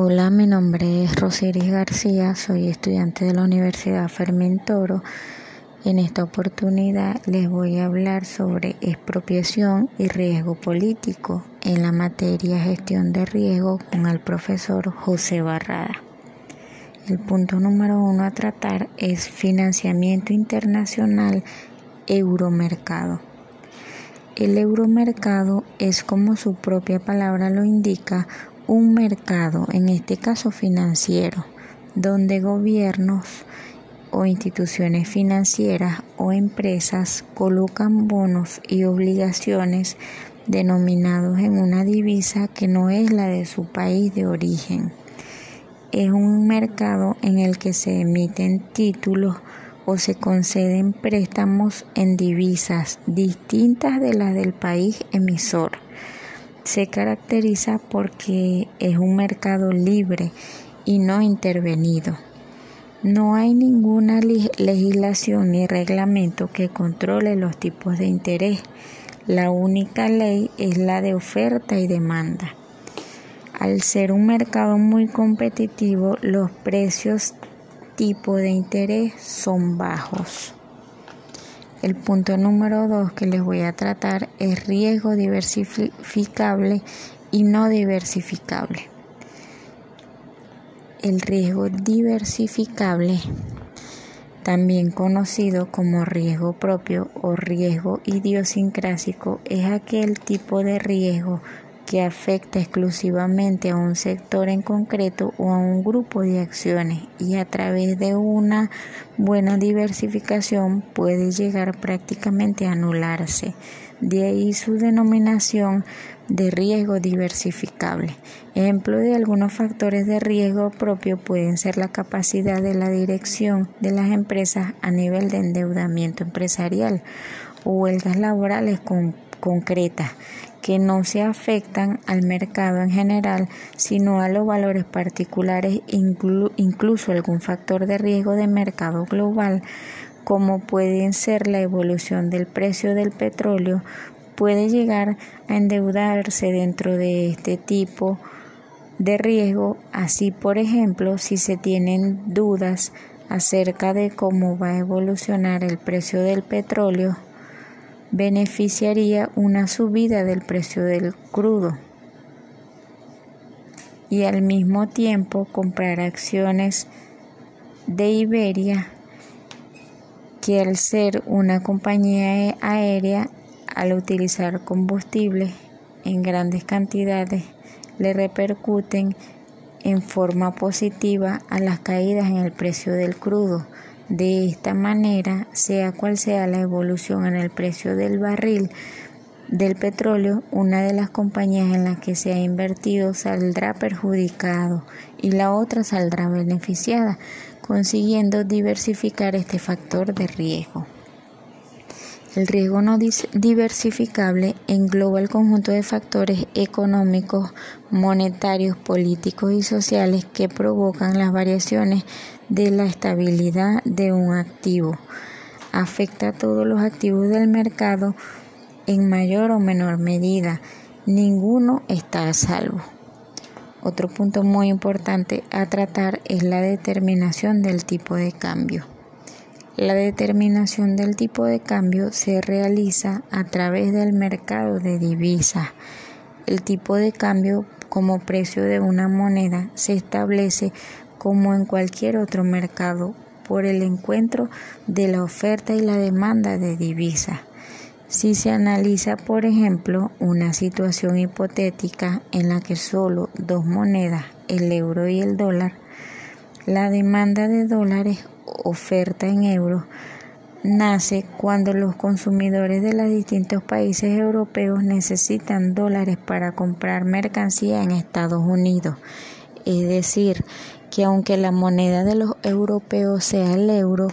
Hola, mi nombre es Rosiris García, soy estudiante de la Universidad Fermín Toro. En esta oportunidad les voy a hablar sobre expropiación y riesgo político en la materia gestión de riesgo con el profesor José Barrada. El punto número uno a tratar es financiamiento internacional euromercado. El euromercado es como su propia palabra lo indica, un mercado, en este caso financiero, donde gobiernos o instituciones financieras o empresas colocan bonos y obligaciones denominados en una divisa que no es la de su país de origen. Es un mercado en el que se emiten títulos o se conceden préstamos en divisas distintas de las del país emisor se caracteriza porque es un mercado libre y no intervenido. No hay ninguna legislación ni reglamento que controle los tipos de interés. La única ley es la de oferta y demanda. Al ser un mercado muy competitivo, los precios tipo de interés son bajos. El punto número dos que les voy a tratar es riesgo diversificable y no diversificable. El riesgo diversificable, también conocido como riesgo propio o riesgo idiosincrásico, es aquel tipo de riesgo que afecta exclusivamente a un sector en concreto o a un grupo de acciones y a través de una buena diversificación puede llegar prácticamente a anularse. De ahí su denominación de riesgo diversificable. Ejemplo de algunos factores de riesgo propio pueden ser la capacidad de la dirección de las empresas a nivel de endeudamiento empresarial o huelgas laborales concretas que no se afectan al mercado en general, sino a los valores particulares, incluso algún factor de riesgo de mercado global, como pueden ser la evolución del precio del petróleo, puede llegar a endeudarse dentro de este tipo de riesgo, así por ejemplo, si se tienen dudas acerca de cómo va a evolucionar el precio del petróleo, beneficiaría una subida del precio del crudo y al mismo tiempo comprar acciones de Iberia que al ser una compañía aérea al utilizar combustible en grandes cantidades le repercuten en forma positiva a las caídas en el precio del crudo de esta manera, sea cual sea la evolución en el precio del barril del petróleo, una de las compañías en las que se ha invertido saldrá perjudicado y la otra saldrá beneficiada, consiguiendo diversificar este factor de riesgo. El riesgo no diversificable engloba el conjunto de factores económicos, monetarios, políticos y sociales que provocan las variaciones de la estabilidad de un activo. Afecta a todos los activos del mercado en mayor o menor medida. Ninguno está a salvo. Otro punto muy importante a tratar es la determinación del tipo de cambio. La determinación del tipo de cambio se realiza a través del mercado de divisas. El tipo de cambio como precio de una moneda se establece como en cualquier otro mercado por el encuentro de la oferta y la demanda de divisas. Si se analiza, por ejemplo, una situación hipotética en la que solo dos monedas, el euro y el dólar, la demanda de dólares oferta en euros nace cuando los consumidores de los distintos países europeos necesitan dólares para comprar mercancía en Estados Unidos. Es decir, que aunque la moneda de los europeos sea el euro,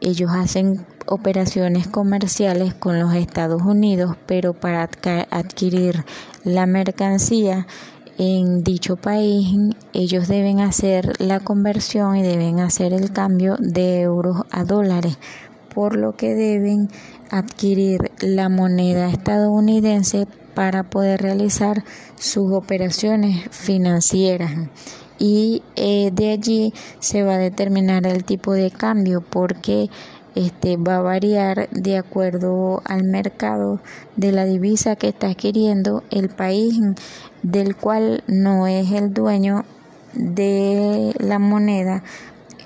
ellos hacen operaciones comerciales con los Estados Unidos, pero para adquirir la mercancía en dicho país ellos deben hacer la conversión y deben hacer el cambio de euros a dólares, por lo que deben adquirir la moneda estadounidense para poder realizar sus operaciones financieras. Y eh, de allí se va a determinar el tipo de cambio porque este va a variar de acuerdo al mercado de la divisa que está adquiriendo el país del cual no es el dueño de la moneda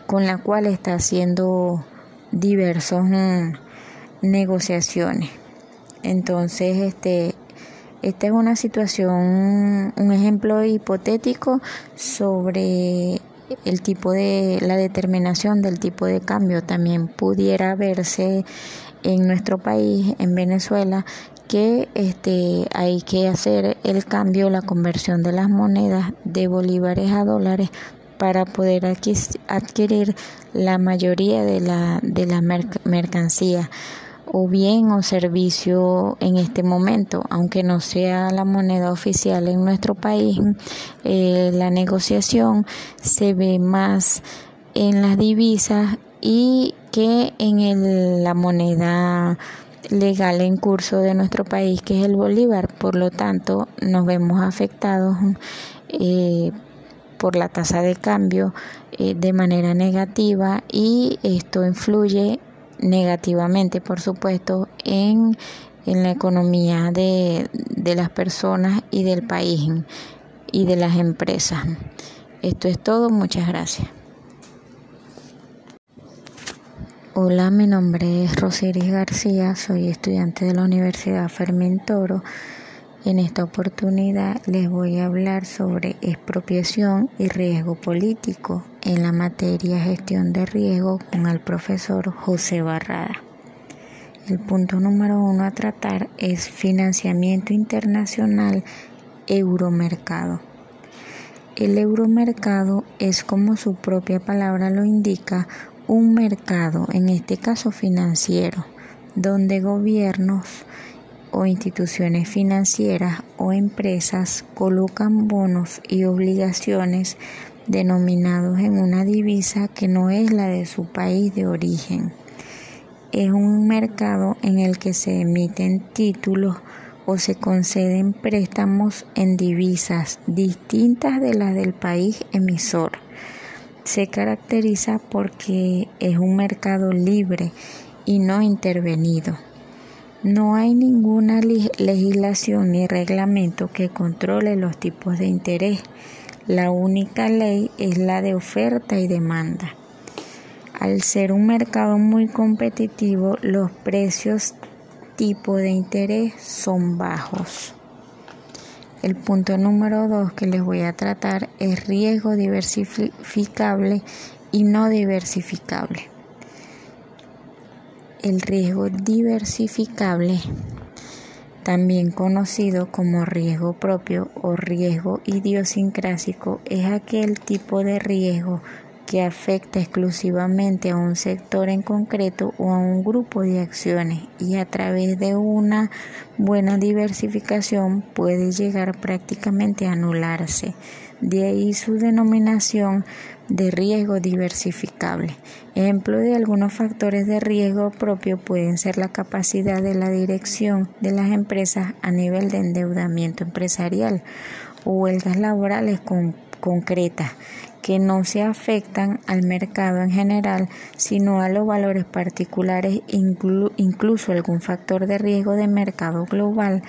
con la cual está haciendo diversos mm, negociaciones. Entonces, este, esta es una situación, un ejemplo hipotético sobre el tipo de la determinación del tipo de cambio también pudiera verse en nuestro país, en Venezuela, que este, hay que hacer el cambio, la conversión de las monedas de bolívares a dólares para poder adquirir la mayoría de la, de la mercancía o bien o servicio en este momento, aunque no sea la moneda oficial en nuestro país, eh, la negociación se ve más en las divisas y que en la moneda legal en curso de nuestro país, que es el bolívar. Por lo tanto, nos vemos afectados eh, por la tasa de cambio eh, de manera negativa y esto influye negativamente, por supuesto, en, en la economía de, de las personas y del país y de las empresas. Esto es todo, muchas gracias. Hola, mi nombre es Rosiris García, soy estudiante de la Universidad Fermín Toro. En esta oportunidad les voy a hablar sobre expropiación y riesgo político en la materia gestión de riesgo con el profesor José Barrada. El punto número uno a tratar es financiamiento internacional euromercado. El euromercado es como su propia palabra lo indica, un mercado, en este caso financiero, donde gobiernos o instituciones financieras o empresas colocan bonos y obligaciones denominados en una divisa que no es la de su país de origen. Es un mercado en el que se emiten títulos o se conceden préstamos en divisas distintas de las del país emisor se caracteriza porque es un mercado libre y no intervenido. No hay ninguna legislación ni reglamento que controle los tipos de interés. La única ley es la de oferta y demanda. Al ser un mercado muy competitivo, los precios tipo de interés son bajos. El punto número dos que les voy a tratar es riesgo diversificable y no diversificable. El riesgo diversificable, también conocido como riesgo propio o riesgo idiosincrásico, es aquel tipo de riesgo que afecta exclusivamente a un sector en concreto o a un grupo de acciones y a través de una buena diversificación puede llegar prácticamente a anularse. De ahí su denominación de riesgo diversificable. Ejemplo de algunos factores de riesgo propio pueden ser la capacidad de la dirección de las empresas a nivel de endeudamiento empresarial o huelgas laborales concretas que no se afectan al mercado en general, sino a los valores particulares, incluso algún factor de riesgo de mercado global,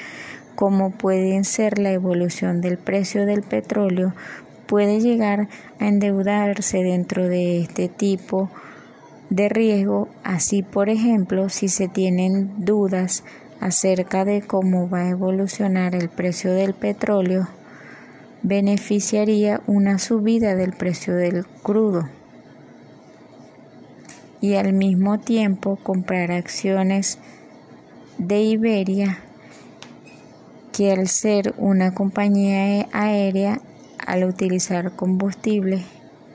como pueden ser la evolución del precio del petróleo, puede llegar a endeudarse dentro de este tipo de riesgo, así por ejemplo, si se tienen dudas acerca de cómo va a evolucionar el precio del petróleo, beneficiaría una subida del precio del crudo. Y al mismo tiempo comprar acciones de Iberia que al ser una compañía aérea al utilizar combustible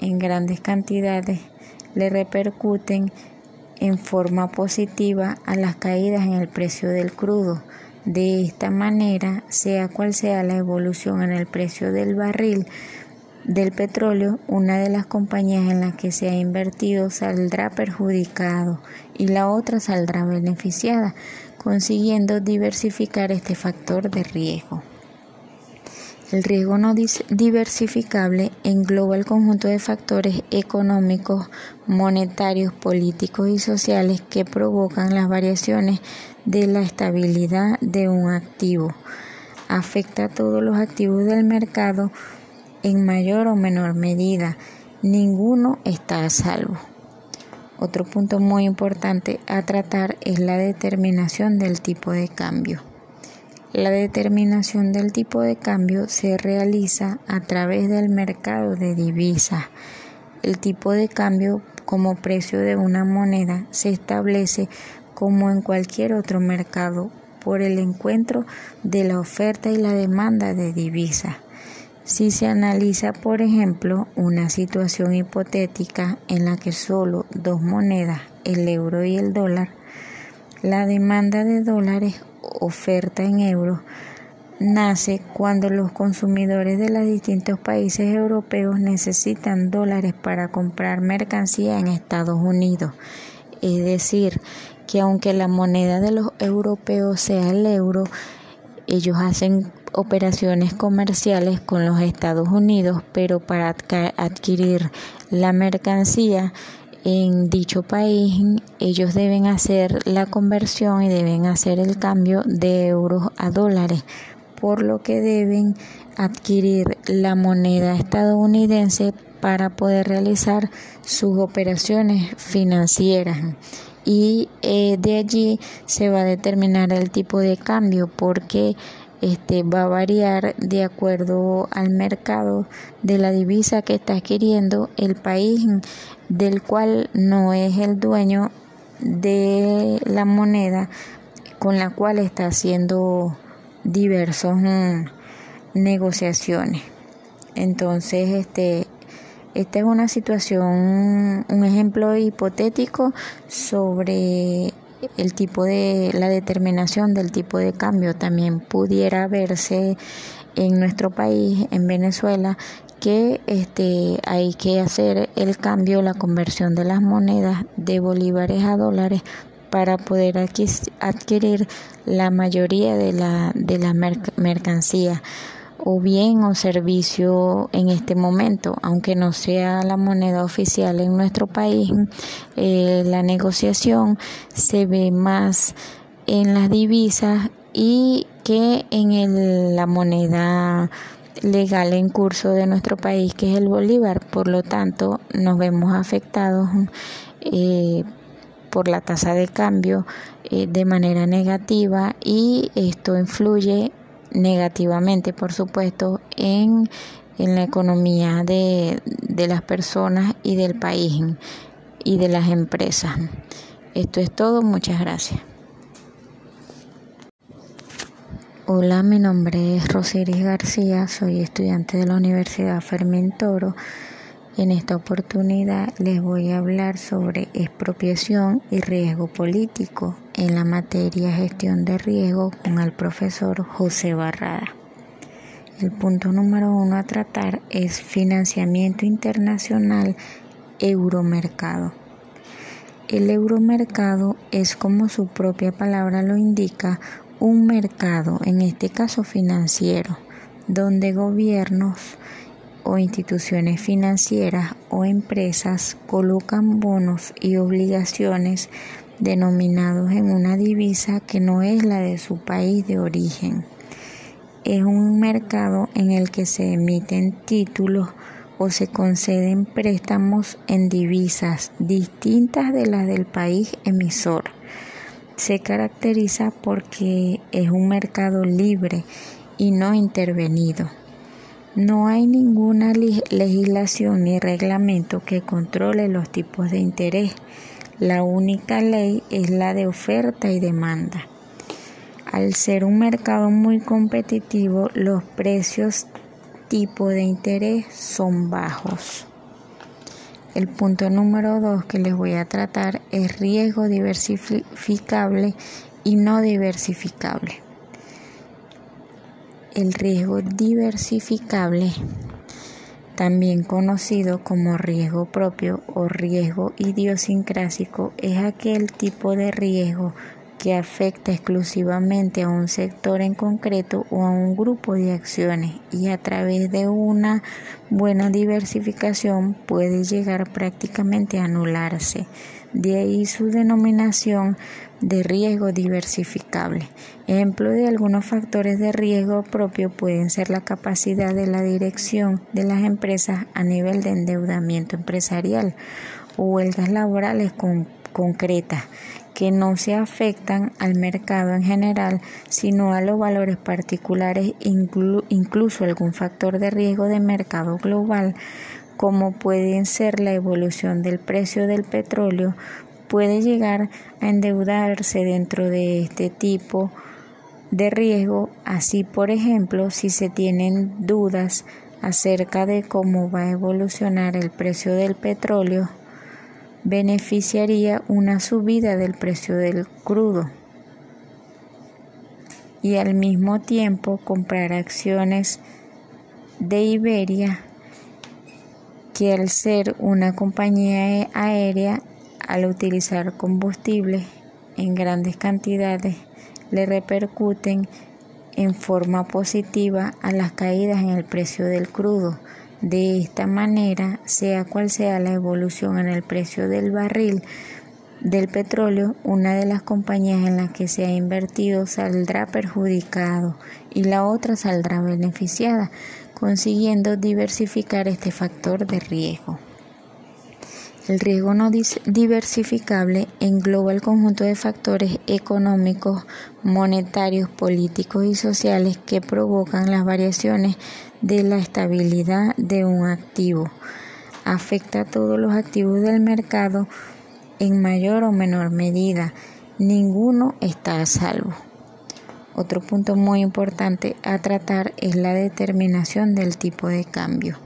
en grandes cantidades le repercuten en forma positiva a las caídas en el precio del crudo de esta manera, sea cual sea la evolución en el precio del barril, del petróleo, una de las compañías en las que se ha invertido saldrá perjudicado y la otra saldrá beneficiada, consiguiendo diversificar este factor de riesgo. El riesgo no diversificable engloba el conjunto de factores económicos, monetarios, políticos y sociales que provocan las variaciones de la estabilidad de un activo. Afecta a todos los activos del mercado en mayor o menor medida. Ninguno está a salvo. Otro punto muy importante a tratar es la determinación del tipo de cambio. La determinación del tipo de cambio se realiza a través del mercado de divisas. El tipo de cambio como precio de una moneda se establece como en cualquier otro mercado por el encuentro de la oferta y la demanda de divisas. Si se analiza, por ejemplo, una situación hipotética en la que solo dos monedas, el euro y el dólar, la demanda de dólares oferta en euros nace cuando los consumidores de los distintos países europeos necesitan dólares para comprar mercancía en Estados Unidos. Es decir, que aunque la moneda de los europeos sea el euro, ellos hacen operaciones comerciales con los Estados Unidos, pero para adquirir la mercancía en dicho país, ellos deben hacer la conversión y deben hacer el cambio de euros a dólares, por lo que deben adquirir la moneda estadounidense para poder realizar sus operaciones financieras. Y eh, de allí se va a determinar el tipo de cambio porque este va a variar de acuerdo al mercado de la divisa que está adquiriendo el país del cual no es el dueño de la moneda con la cual está haciendo diversas mm, negociaciones. Entonces, este, esta es una situación, un ejemplo hipotético sobre el tipo de la determinación del tipo de cambio también pudiera verse en nuestro país, en Venezuela, que este hay que hacer el cambio, la conversión de las monedas de bolívares a dólares para poder adquirir la mayoría de la de la mercancía o bien o servicio en este momento, aunque no sea la moneda oficial en nuestro país, eh, la negociación se ve más en las divisas y que en el, la moneda legal en curso de nuestro país, que es el bolívar. Por lo tanto, nos vemos afectados eh, por la tasa de cambio eh, de manera negativa y esto influye negativamente, por supuesto, en, en la economía de, de las personas y del país y de las empresas. Esto es todo, muchas gracias. Hola, mi nombre es Rosiris García, soy estudiante de la Universidad Fermín Toro. En esta oportunidad les voy a hablar sobre expropiación y riesgo político en la materia gestión de riesgo con el profesor José Barrada. El punto número uno a tratar es financiamiento internacional euromercado. El euromercado es como su propia palabra lo indica, un mercado, en este caso financiero, donde gobiernos o instituciones financieras o empresas colocan bonos y obligaciones denominados en una divisa que no es la de su país de origen. Es un mercado en el que se emiten títulos o se conceden préstamos en divisas distintas de las del país emisor. Se caracteriza porque es un mercado libre y no intervenido. No hay ninguna legislación ni reglamento que controle los tipos de interés la única ley es la de oferta y demanda. Al ser un mercado muy competitivo, los precios tipo de interés son bajos. El punto número dos que les voy a tratar es riesgo diversificable y no diversificable. El riesgo diversificable también conocido como riesgo propio o riesgo idiosincrásico, es aquel tipo de riesgo que afecta exclusivamente a un sector en concreto o a un grupo de acciones y a través de una buena diversificación puede llegar prácticamente a anularse. De ahí su denominación de riesgo diversificable. Ejemplo de algunos factores de riesgo propio pueden ser la capacidad de la dirección de las empresas a nivel de endeudamiento empresarial o huelgas laborales concretas que no se afectan al mercado en general, sino a los valores particulares, incluso algún factor de riesgo de mercado global, como pueden ser la evolución del precio del petróleo, puede llegar a endeudarse dentro de este tipo de riesgo, así por ejemplo, si se tienen dudas acerca de cómo va a evolucionar el precio del petróleo, beneficiaría una subida del precio del crudo. Y al mismo tiempo comprar acciones de Iberia que al ser una compañía aérea al utilizar combustible en grandes cantidades le repercuten en forma positiva a las caídas en el precio del crudo. De esta manera, sea cual sea la evolución en el precio del barril del petróleo, una de las compañías en las que se ha invertido saldrá perjudicado y la otra saldrá beneficiada, consiguiendo diversificar este factor de riesgo. El riesgo no diversificable engloba el conjunto de factores económicos, monetarios, políticos y sociales que provocan las variaciones de la estabilidad de un activo. Afecta a todos los activos del mercado en mayor o menor medida. Ninguno está a salvo. Otro punto muy importante a tratar es la determinación del tipo de cambio.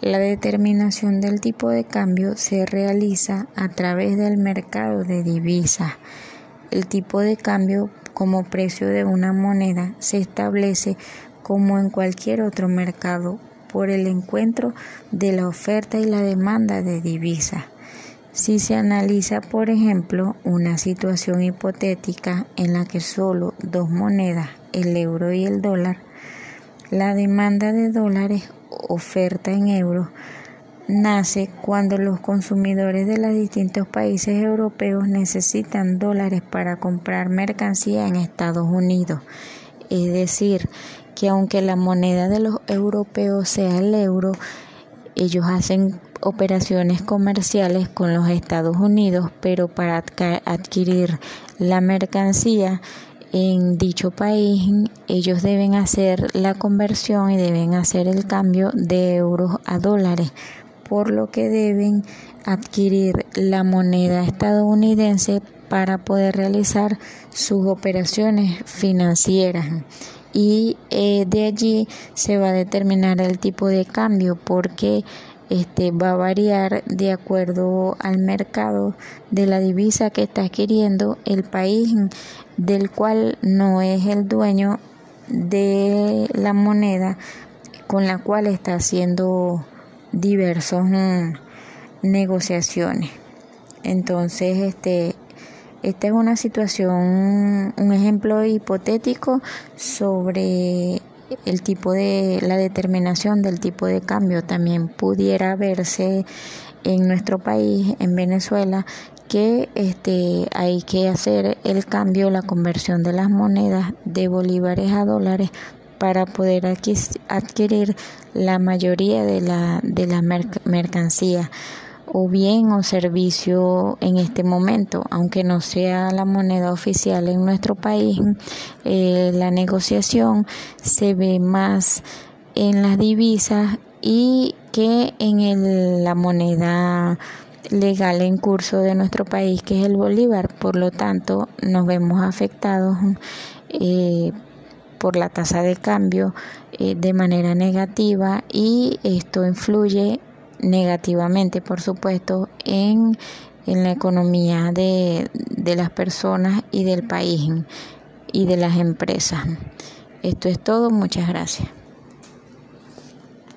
La determinación del tipo de cambio se realiza a través del mercado de divisas. El tipo de cambio como precio de una moneda se establece como en cualquier otro mercado por el encuentro de la oferta y la demanda de divisas. Si se analiza, por ejemplo, una situación hipotética en la que solo dos monedas, el euro y el dólar, la demanda de dólares oferta en euros nace cuando los consumidores de los distintos países europeos necesitan dólares para comprar mercancía en Estados Unidos. Es decir, que aunque la moneda de los europeos sea el euro, ellos hacen operaciones comerciales con los Estados Unidos, pero para adquirir la mercancía en dicho país ellos deben hacer la conversión y deben hacer el cambio de euros a dólares, por lo que deben adquirir la moneda estadounidense para poder realizar sus operaciones financieras. Y eh, de allí se va a determinar el tipo de cambio porque este va a variar de acuerdo al mercado de la divisa que está adquiriendo el país del cual no es el dueño de la moneda con la cual está haciendo diversas mm, negociaciones. Entonces, este esta es una situación, un ejemplo hipotético sobre el tipo de la determinación del tipo de cambio también pudiera verse en nuestro país, en Venezuela, que este, hay que hacer el cambio, la conversión de las monedas de bolívares a dólares para poder adquirir la mayoría de la, de la mercancía o bien o servicio en este momento, aunque no sea la moneda oficial en nuestro país, eh, la negociación se ve más en las divisas y que en el, la moneda legal en curso de nuestro país, que es el bolívar. Por lo tanto, nos vemos afectados eh, por la tasa de cambio eh, de manera negativa y esto influye negativamente, por supuesto, en, en la economía de, de las personas y del país y de las empresas. Esto es todo, muchas gracias.